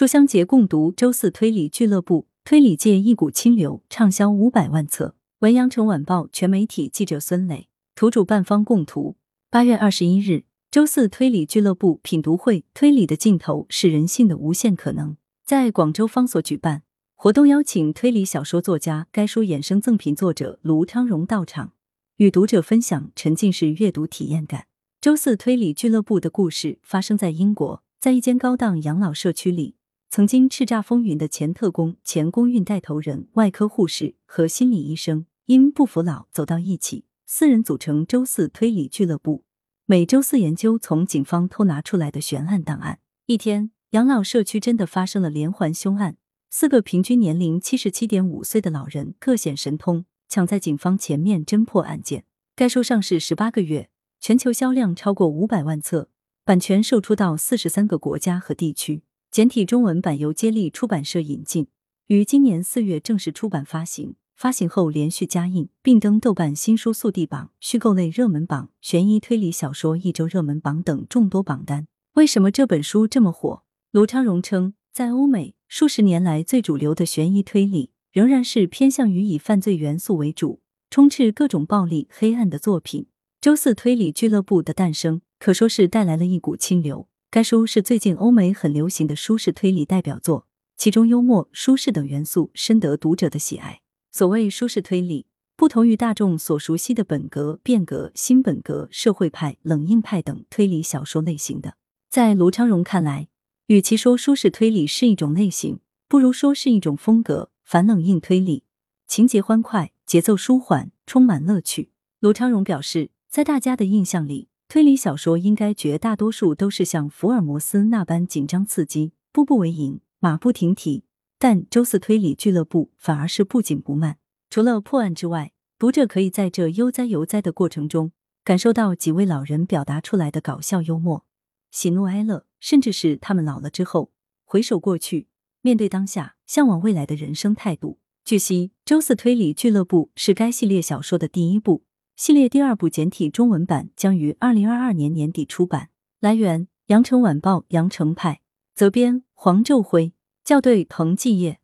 书香节共读周四推理俱乐部，推理界一股清流，畅销五百万册。文阳城晚报全媒体记者孙磊，图主办方供图。八月二十一日，周四推理俱乐部品读会，推理的尽头是人性的无限可能，在广州方所举办活动，邀请推理小说作家、该书衍生赠品作者卢昌荣到场，与读者分享沉浸式阅读体验感。周四推理俱乐部的故事发生在英国，在一间高档养老社区里。曾经叱咤风云的前特工、前公运带头人、外科护士和心理医生，因不服老走到一起，四人组成周四推理俱乐部，每周四研究从警方偷拿出来的悬案档案。一天，养老社区真的发生了连环凶案，四个平均年龄七十七点五岁的老人各显神通，抢在警方前面侦破案件。该书上市十八个月，全球销量超过五百万册，版权售出到四十三个国家和地区。简体中文版由接力出版社引进，于今年四月正式出版发行。发行后连续加印，并登豆瓣新书速递榜、虚构类热门榜、悬疑推理小说一周热门榜等众多榜单。为什么这本书这么火？卢昌荣称，在欧美数十年来最主流的悬疑推理，仍然是偏向于以犯罪元素为主、充斥各种暴力、黑暗的作品。周四推理俱乐部的诞生，可说是带来了一股清流。该书是最近欧美很流行的舒适推理代表作，其中幽默、舒适等元素深得读者的喜爱。所谓舒适推理，不同于大众所熟悉的本格、变革、新本格、社会派、冷硬派等推理小说类型的。在卢昌荣看来，与其说舒适推理是一种类型，不如说是一种风格。反冷硬推理，情节欢快，节奏舒缓，充满乐趣。卢昌荣表示，在大家的印象里。推理小说应该绝大多数都是像福尔摩斯那般紧张刺激、步步为营、马不停蹄，但周四推理俱乐部反而是不紧不慢。除了破案之外，读者可以在这悠哉悠哉的过程中，感受到几位老人表达出来的搞笑幽默、喜怒哀乐，甚至是他们老了之后回首过去、面对当下、向往未来的人生态度。据悉，周四推理俱乐部是该系列小说的第一部。系列第二部简体中文版将于二零二二年年底出版。来源：羊城晚报羊城派，责编：黄昼辉，校对：彭继业。